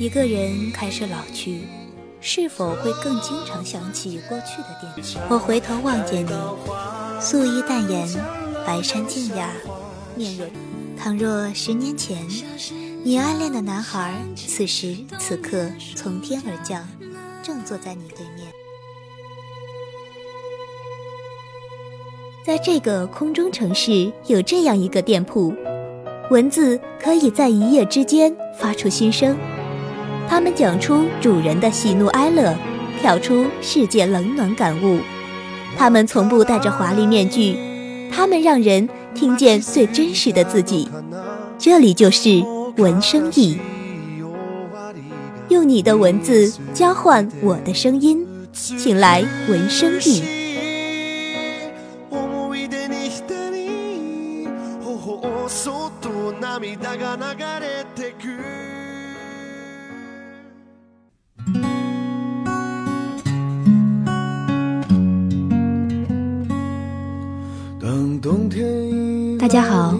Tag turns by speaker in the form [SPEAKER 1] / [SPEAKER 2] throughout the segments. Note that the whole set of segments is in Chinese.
[SPEAKER 1] 一个人开始老去，是否会更经常想起过去的电视？我回头望见你，素衣淡颜，白衫静雅，面若……倘若十年前，你暗恋的男孩此时此刻从天而降，正坐在你对面，在这个空中城市，有这样一个店铺。文字可以在一夜之间发出心声，他们讲出主人的喜怒哀乐，跳出世界冷暖感悟。他们从不戴着华丽面具，他们让人听见最真实的自己。这里就是文生意，用你的文字交换我的声音，请来文生意。大家好，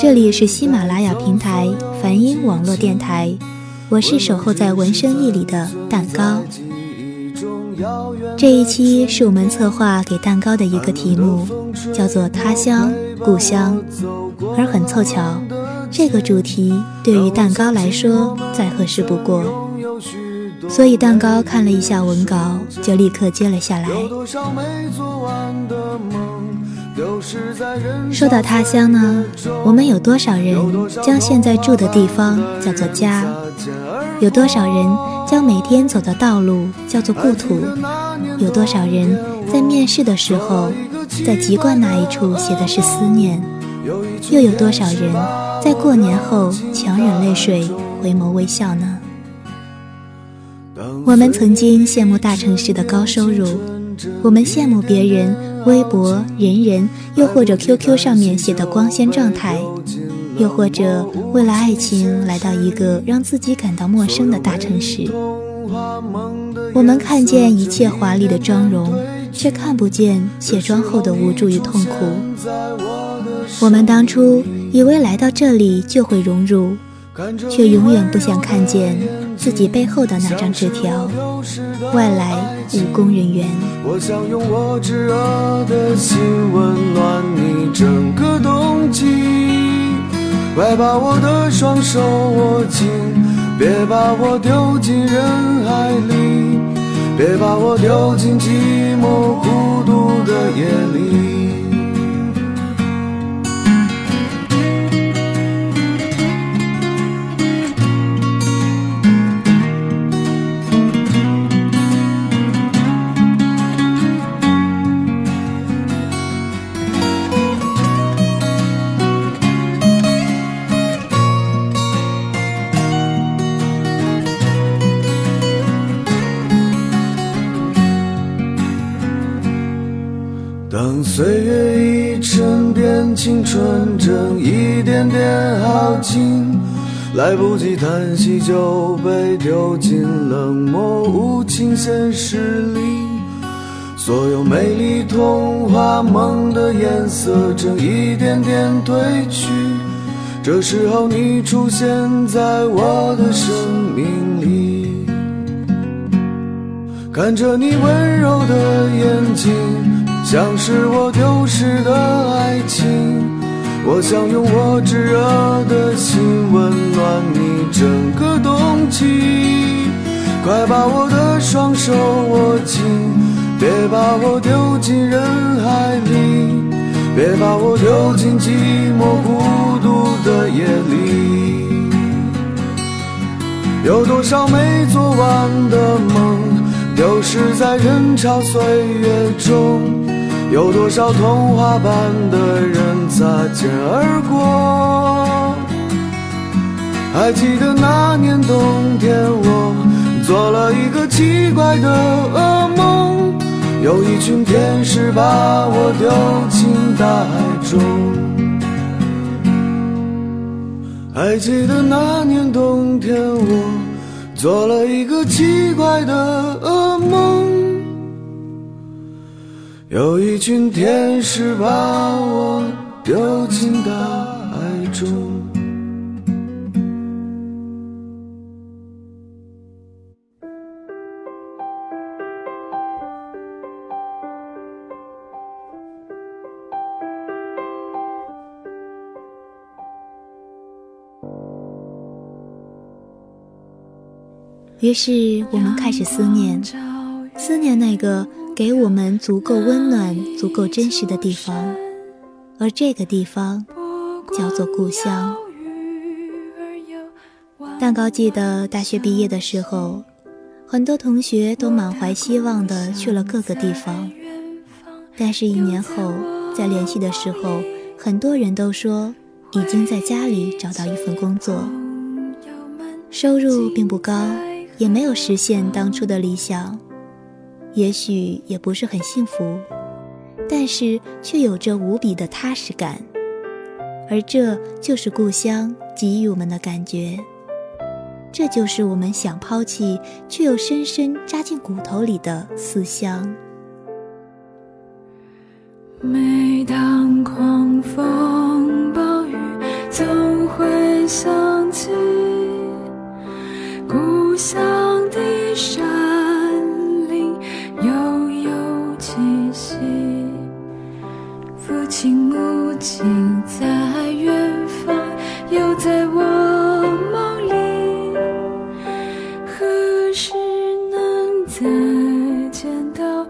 [SPEAKER 1] 这里是喜马拉雅平台梵音网络电台，我是守候在文生意里的蛋糕。这一期是我们策划给蛋糕的一个题目，叫做“他乡故乡”，而很凑巧，这个主题对于蛋糕来说再合适不过，所以蛋糕看了一下文稿，就立刻接了下来。说到他乡呢，我们有多少人将现在住的地方叫做家？有多少人将每天走的道路叫做故土？有多少人在面试的时候，在籍贯那一处写的是思念？又有多少人在过年后强忍泪水回眸微笑呢？我们曾经羡慕大城市的高收入，我们羡慕别人。微博、人人，又或者 QQ 上面写的光鲜状态，又或者为了爱情来到一个让自己感到陌生的大城市，我们看见一切华丽的妆容，却看不见卸妆后的无助与痛苦。我们当初以为来到这里就会融入。却永远不想看见自己背后的那张纸条。外来务工人员。
[SPEAKER 2] 我想用我炙热的心温暖你整个冬季。快把我的双手握紧，别把我丢进人海里，别把我丢进寂寞孤独的夜里。岁月一沉淀，青春正一点点耗尽，来不及叹息就被丢进冷漠无情现实里。所有美丽童话梦的颜色正一点点褪去，这时候你出现在我的生命里，看着你温柔的眼睛。像是我丢失的爱情，我想用我炙热的心温暖你整个冬季。快把我的双手握紧，别把我丢进人海里，别把我丢进寂寞孤独的夜里。有多少没做完的梦，丢失在人潮岁月中。有多少童话般的人擦肩而过？还记得那年冬天，我做了一个奇怪的噩梦，有一群天使把我丢进大海中。还记得那年冬天，我做了一个奇怪的噩梦。有一群天使把我丢进大海中
[SPEAKER 1] 于是我们开始思念思念那个给我们足够温暖、足够真实的地方，而这个地方叫做故乡。蛋糕记得大学毕业的时候，很多同学都满怀希望的去了各个地方，但是，一年后再联系的时候，很多人都说已经在家里找到一份工作，收入并不高。也没有实现当初的理想，也许也不是很幸福，但是却有着无比的踏实感，而这就是故乡给予我们的感觉，这就是我们想抛弃却又深深扎进骨头里的思乡。
[SPEAKER 3] 每当狂风暴雨，总会想起。故乡的山父亲母亲在远方，又在我梦里，何时能再见到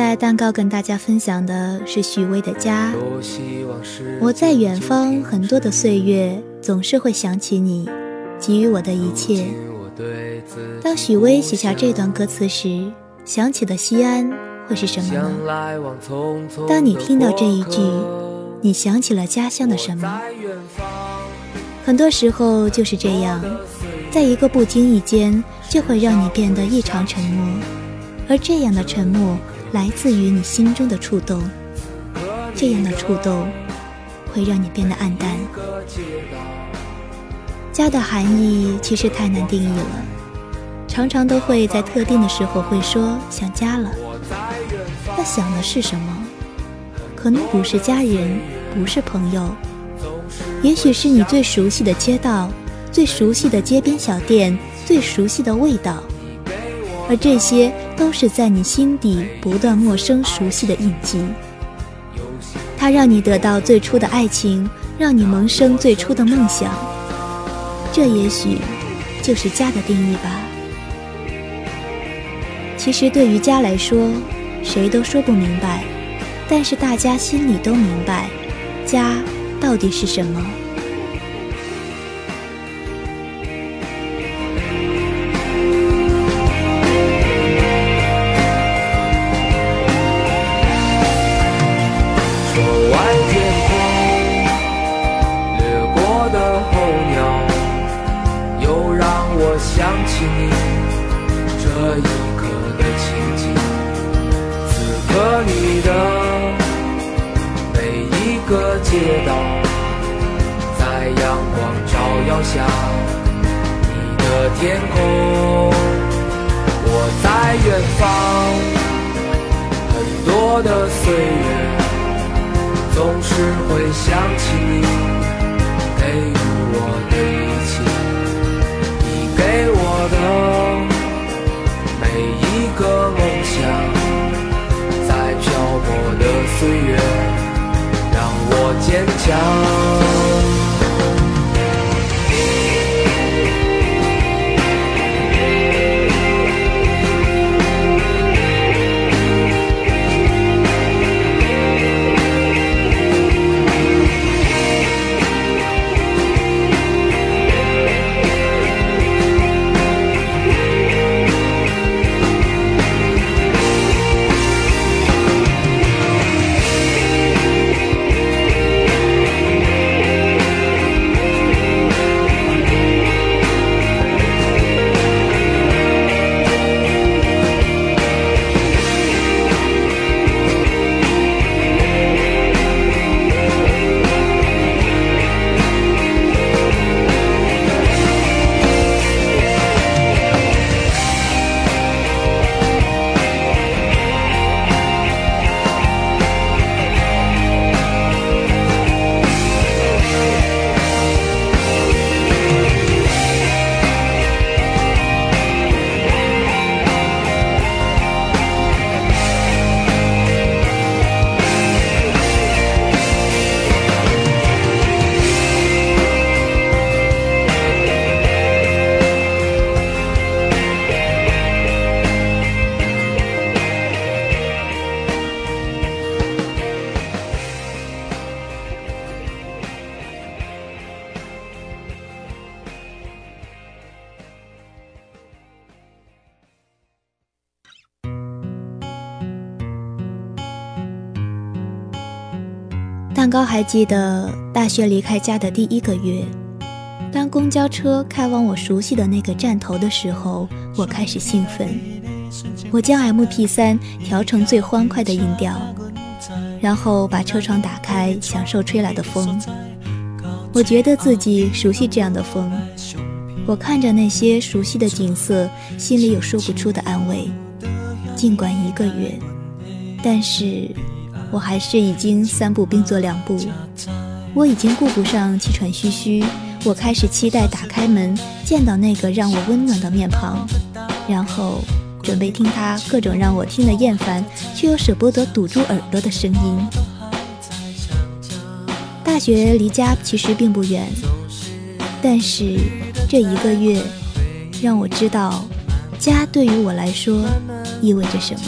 [SPEAKER 1] 在蛋糕跟大家分享的是许巍的家。我在远方，很多的岁月总是会想起你，给予我的一切。当许巍写下这段歌词时，想起的西安会是什么呢？当你听到这一句，你想起了家乡的什么？很多时候就是这样，在一个不经意间，就会让你变得异常沉默，而这样的沉默。来自于你心中的触动，这样的触动会让你变得黯淡。家的含义其实太难定义了，常常都会在特定的时候会说想家了。那想的是什么？可能不是家人，不是朋友，也许是你最熟悉的街道，最熟悉的街边小店，最熟悉的味道。而这些都是在你心底不断陌生熟悉的印记，它让你得到最初的爱情，让你萌生最初的梦想。这也许就是家的定义吧。其实对于家来说，谁都说不明白，但是大家心里都明白，家到底是什么。
[SPEAKER 4] 这一刻的情景，此刻你的每一个街道，在阳光照耀下，你的天空，我在远方，很多的岁月，总是会想起你，给予个梦想，在漂泊的岁月，让我坚强。
[SPEAKER 1] 还记得大学离开家的第一个月，当公交车开往我熟悉的那个站头的时候，我开始兴奋。我将 M P 三调成最欢快的音调，然后把车窗打开，享受吹来的风。我觉得自己熟悉这样的风。我看着那些熟悉的景色，心里有说不出的安慰。尽管一个月，但是。我还是已经三步并作两步，我已经顾不上气喘吁吁，我开始期待打开门见到那个让我温暖的面庞，然后准备听他各种让我听得厌烦却又舍不得堵住耳朵的声音。大学离家其实并不远，但是这一个月让我知道，家对于我来说意味着什么。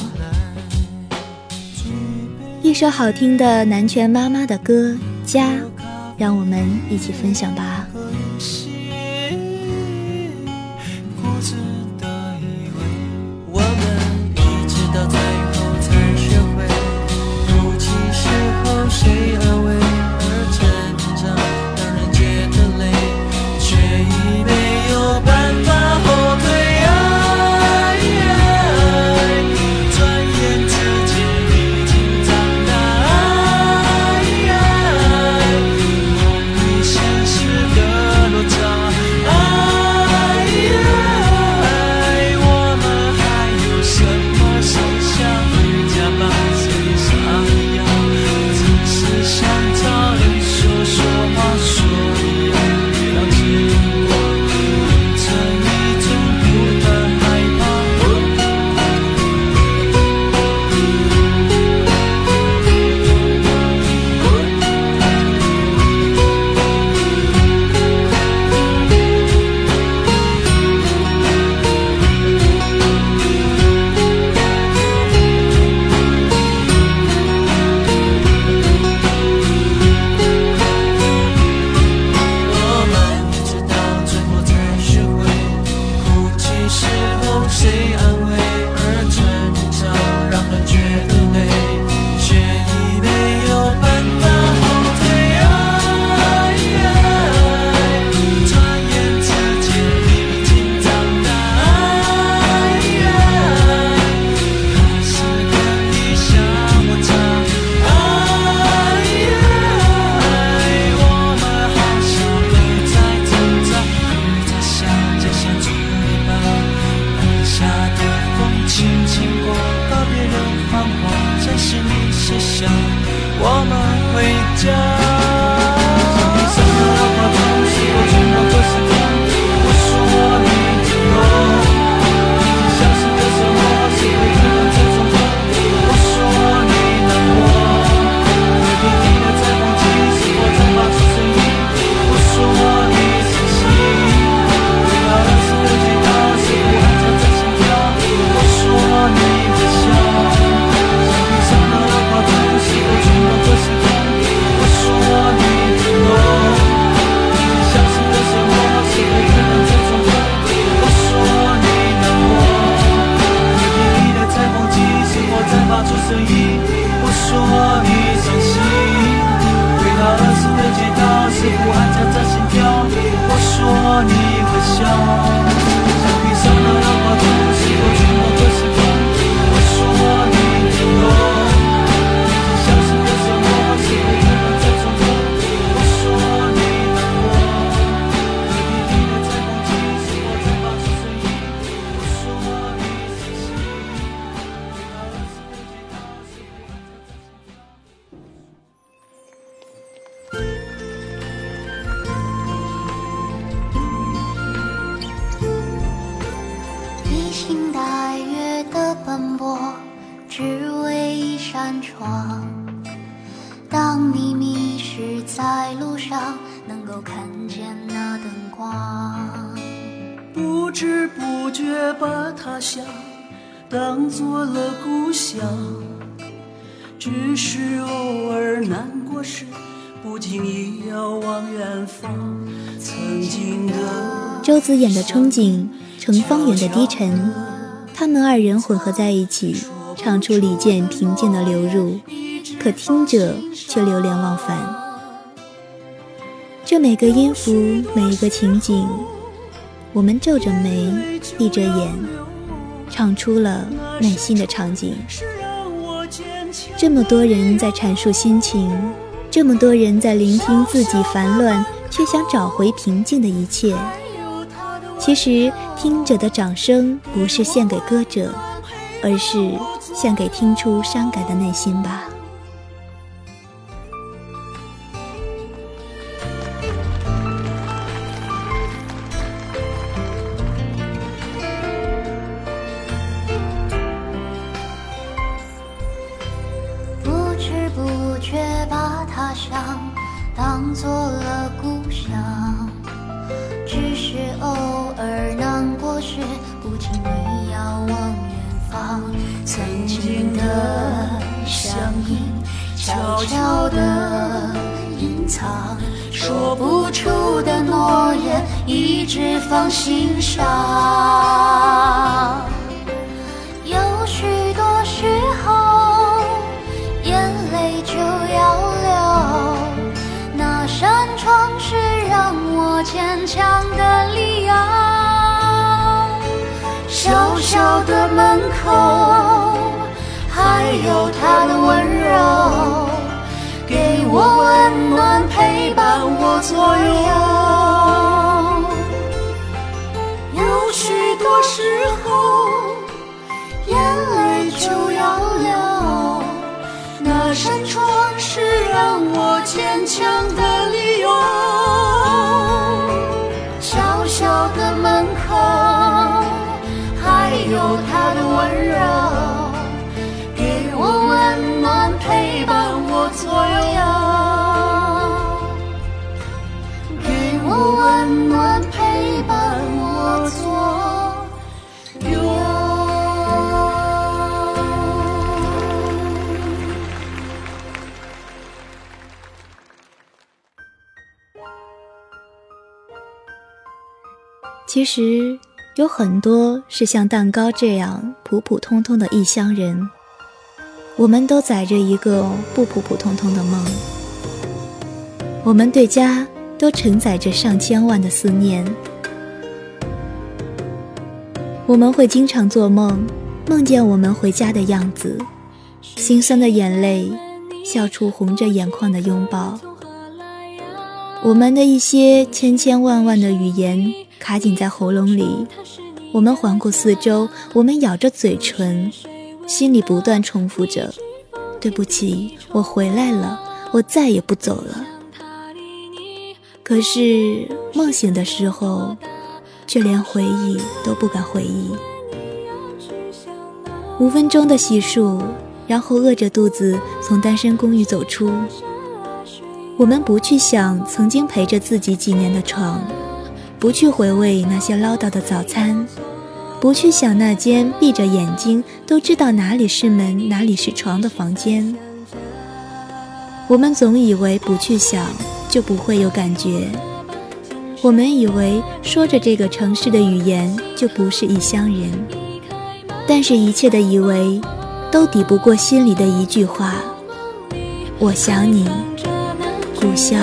[SPEAKER 1] 一首好听的南拳妈妈的歌《家》，让我们一起分享吧。
[SPEAKER 5] 我们我当
[SPEAKER 6] 你迷失在路上，能够看见那灯光，
[SPEAKER 5] 不知不觉把他乡当做了故乡。只是偶尔难过时，不经意遥望远方，曾经的
[SPEAKER 1] 周子衍的憧憬成方圆的低沉，他们二人混合在一起。唱出李健平静的流入，可听者却流连忘返。这每个音符，每一个情景，我们皱着眉，闭着眼。唱出了内心的场景。这么多人在阐述心情，这么多人在聆听自己烦乱却想找回平静的一切。其实，听者的掌声不是献给歌者，而是献给听出伤感的内心吧。
[SPEAKER 6] 悄悄地隐藏，说不出的诺言，一直放心上。有许多时候，眼泪就要流。那扇窗是让我坚强的理由。小小的门口。还有他的温，我温暖，陪伴我左右。有许多时候，眼泪就要流，那扇窗是让我坚强的理由。小小的门口，还有他的温柔。给我温暖陪伴我左右，
[SPEAKER 1] 其实有很多是像蛋糕这样普普通通的异乡人。我们都载着一个不普普通通的梦，我们对家都承载着上千万的思念。我们会经常做梦，梦见我们回家的样子，心酸的眼泪笑出红着眼眶的拥抱。我们的一些千千万万的语言卡紧在喉咙里，我们环顾四周，我们咬着嘴唇。心里不断重复着：“对不起，我回来了，我再也不走了。”可是梦醒的时候，却连回忆都不敢回忆。五分钟的洗漱，然后饿着肚子从单身公寓走出。我们不去想曾经陪着自己几年的床，不去回味那些唠叨的早餐。不去想那间闭着眼睛都知道哪里是门哪里是床的房间。我们总以为不去想就不会有感觉。我们以为说着这个城市的语言就不是异乡人。但是，一切的以为都抵不过心里的一句话：我想你，故乡。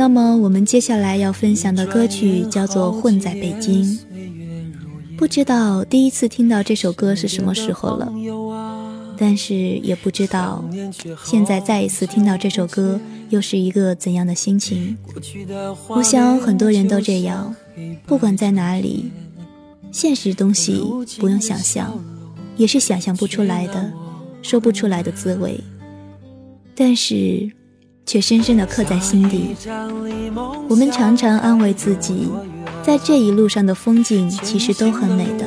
[SPEAKER 4] 那么
[SPEAKER 1] 我们接下来要分享的歌曲叫做《混在北京》。不知道第一次听到这首歌是什么时候了，但是也不知道现在再一次听到这首歌又是一个怎样的心情。我想很多人都这样，不管在哪里，现实东西不用想象，也是想象不出来的，说不出来的滋味。但是。却深深地刻在心底。我们常常安慰自己，在这一路上的风景其实都很美的。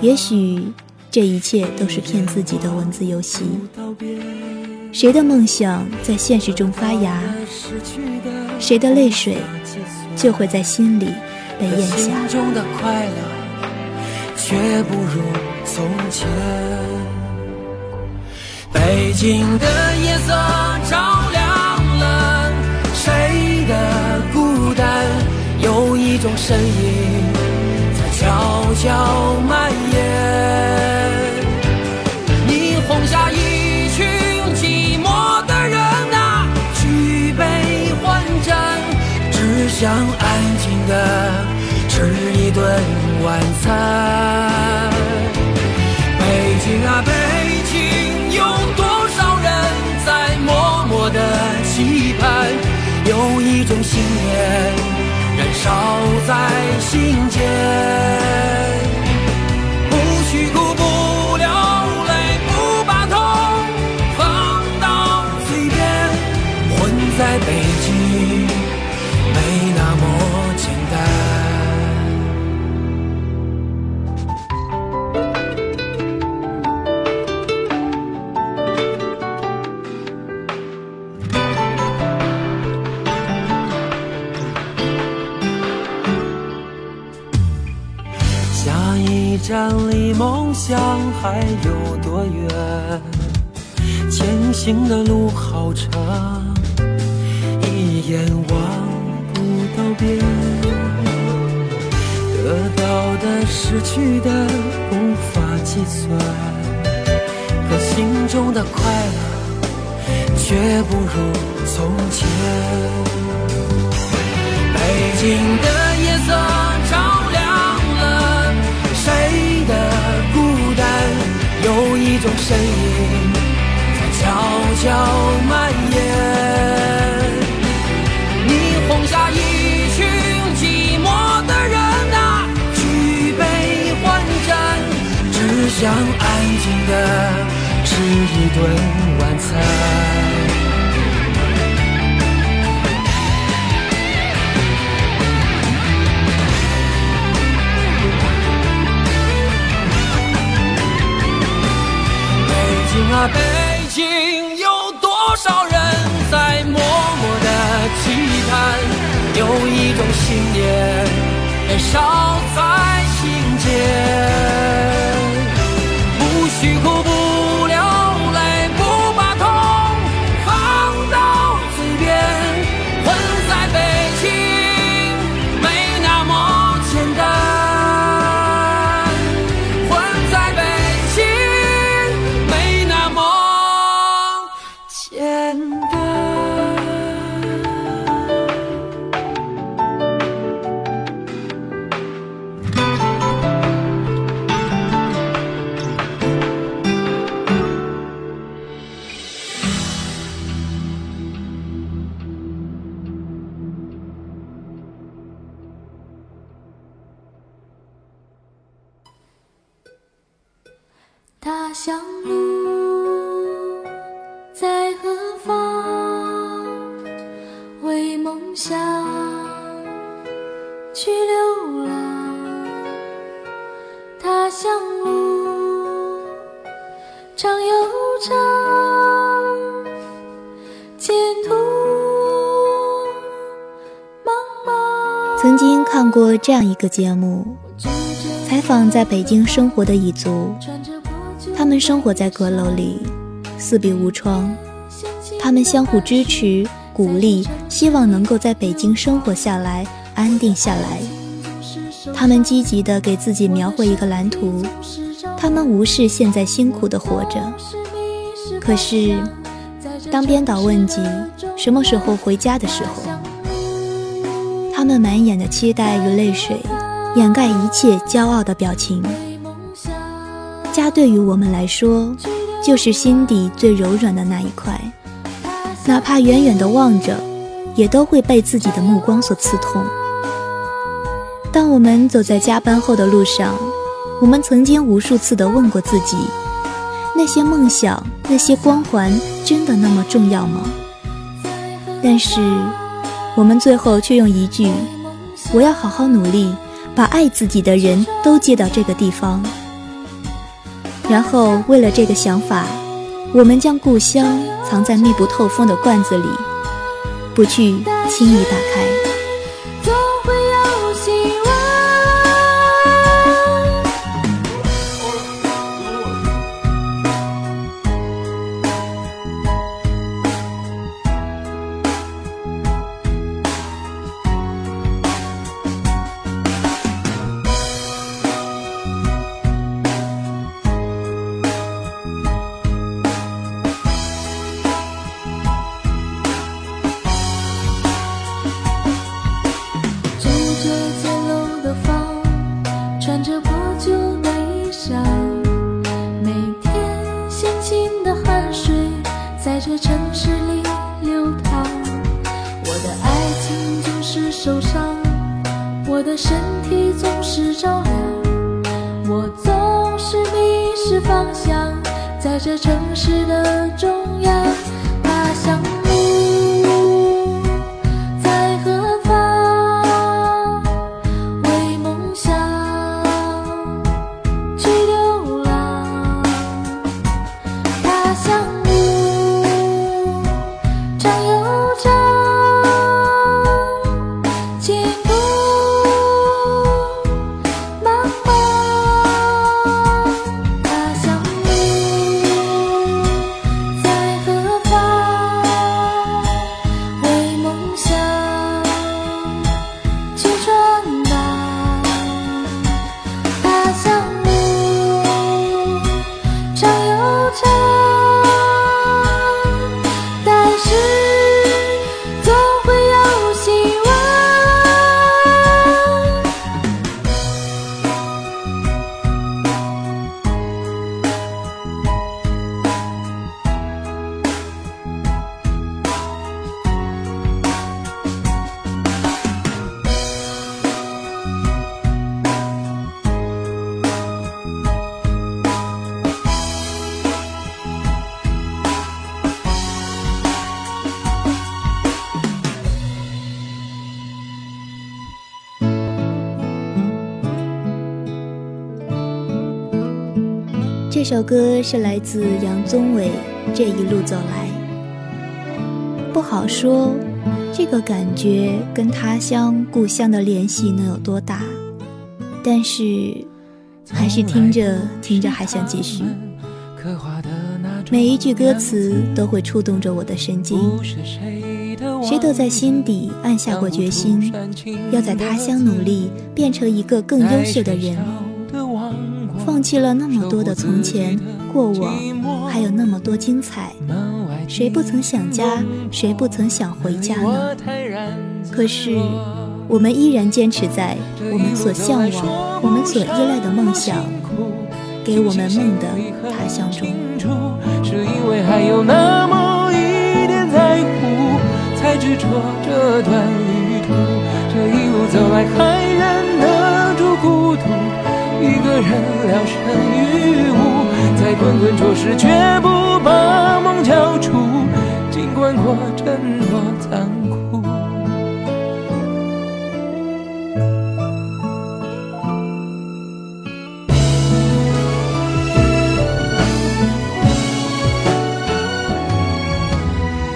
[SPEAKER 1] 也许这一切都是骗自己的文字游戏。谁的梦想在现实中发芽，谁的泪水就会在心里被咽下。
[SPEAKER 4] 北京的夜色种声音在悄悄蔓延，霓虹下一群寂寞的人啊，举杯换盏，只想安静的吃一顿晚餐。北京啊，北京，有多少人在默默的期盼？有一种信念。照在心间，想还有多远？前行的路好长，一眼望不到边。得到的、失去的无法计算，可心中的快乐却不如从前。北京的夜色。顿晚餐。北京啊，北京有多少人在默默的期盼？有一种信念燃烧在心间，
[SPEAKER 1] 过这样一个节目。采访在北京生活的彝族，他们生活在阁楼里，四壁无窗，他们相互支持、鼓励，希望能够在北京生活下来，安定下来。他们积极地给自己描绘一个蓝图，他们无视现在辛苦地活着。可是，当编导问及什么时候回家的时候，他们满眼的期待与泪水。掩盖一切骄傲的表情。家对于我们来说，就是心底最柔软的那一块，哪怕远远的望着，也都会被自己的目光所刺痛。当我们走在加班后的路上，我们曾经无数次的问过自己：那些梦想，那些光环，真的那么重要吗？但是，我们最后却用一句：“我要好好努力。”把爱自己的人都接到这个地方，然后为了这个想法，我们将故乡藏在密不透风的罐子里，不去轻易打开。我总是迷失方向，在这城市的中央，他想。这首歌是来自杨宗纬，《这一路走来》。不好说，这个感觉跟他乡、故乡的联系能有多大？但是，还是听着听着还想继续。每一句歌词都会触动着我的神经。谁都在心底暗下过决心，要在他乡努力，变成一个更优秀的人。放弃了那么多的从前、过往，还有那么多精彩。谁不曾想家？谁不曾想回家呢？可是，我们依然坚持在我们所向往、我们所依赖的梦想，给我们梦的他乡中。
[SPEAKER 4] 是因为还有那么一点在乎，才执着这段旅途。这一路走来，还忍得住孤独。一个人聊胜于无，在滚滚浊世绝不把梦交出，尽管过程多残酷。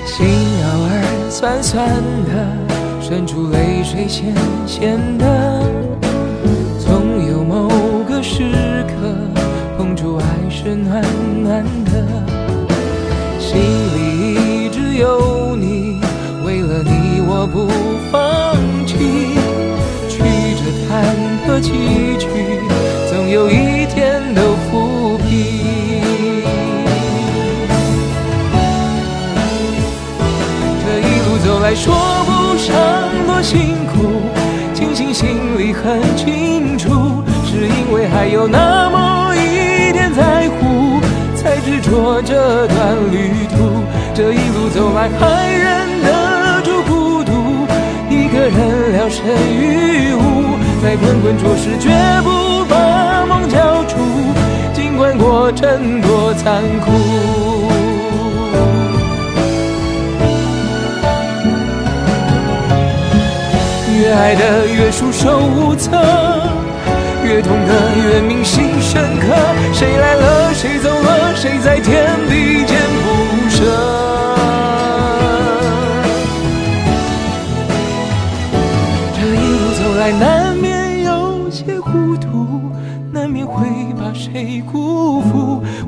[SPEAKER 4] 心偶尔酸酸的，渗出泪水咸咸的。暖暖的，心里一直有你，为了你我不放弃，曲折坎坷崎岖，总有一天都抚平。这一路走来说不上多辛苦，庆幸心里很清楚，是因为还有那么，执着这段旅途。这一路走来还忍得住孤独，一个人聊胜于无，在困困着时绝不把梦交出，尽管过程多残酷。越爱的越束手无策，越痛的越铭心深刻。谁来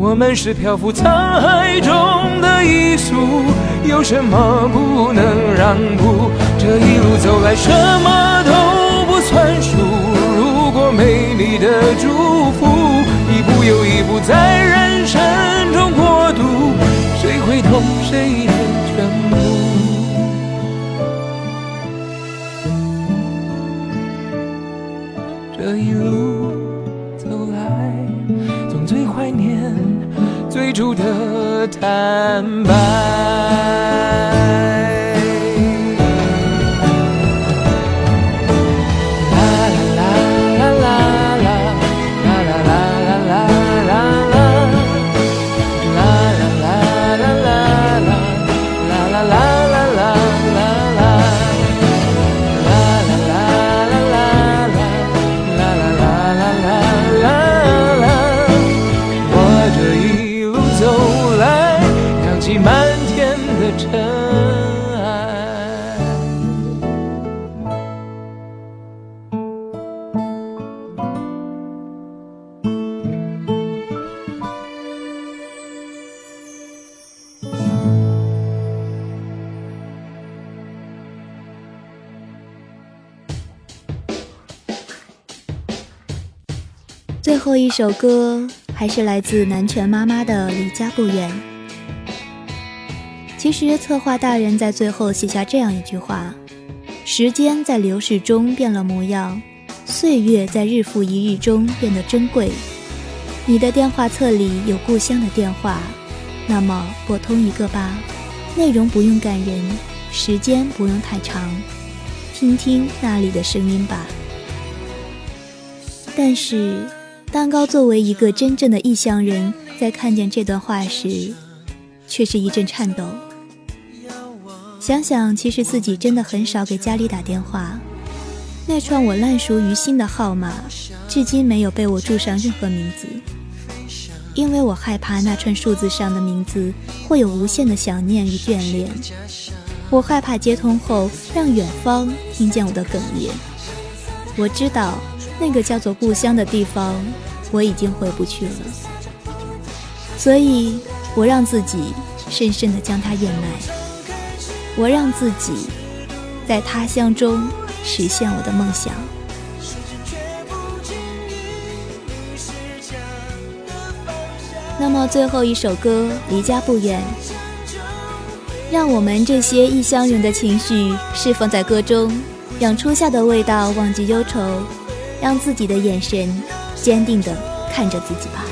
[SPEAKER 4] 我们是漂浮沧海中的一粟，有什么不能让步？这一路走来，什么都不算数。如果没你的祝福，一步又一步在人生中过渡，谁会懂谁的全部？这一路最初的坦白。一
[SPEAKER 1] 首歌还是来自南拳妈妈的《离家不远》。其实策划大人在最后写下这样一句话：“时间在流逝中变了模样，岁月在日复一日中变得珍贵。你的电话册里有故乡的电话，那么拨通一个吧。内容不用感人，时间不用太长，听听那里的声音吧。”但是，蛋糕作为一个真正的异乡人，在看见这段话时，却是一阵颤抖。想想，其实自己真的很少给家里打电话，那串我烂熟于心的号码，至今没有被我注上任何名字，因为我害怕那串数字上的名字会有无限的想念与眷恋，我害怕接通后让远方听见我的哽咽。我知道。那个叫做故乡的地方，我已经回不去了，所以我让自己深深的将它掩埋，我让自己在他乡中实现我的梦想。那么最后一首歌《离家不远》，让我们这些异乡人的情绪释放在歌中，让初夏的味道忘记忧愁。让自己的眼神坚定地看着自己吧。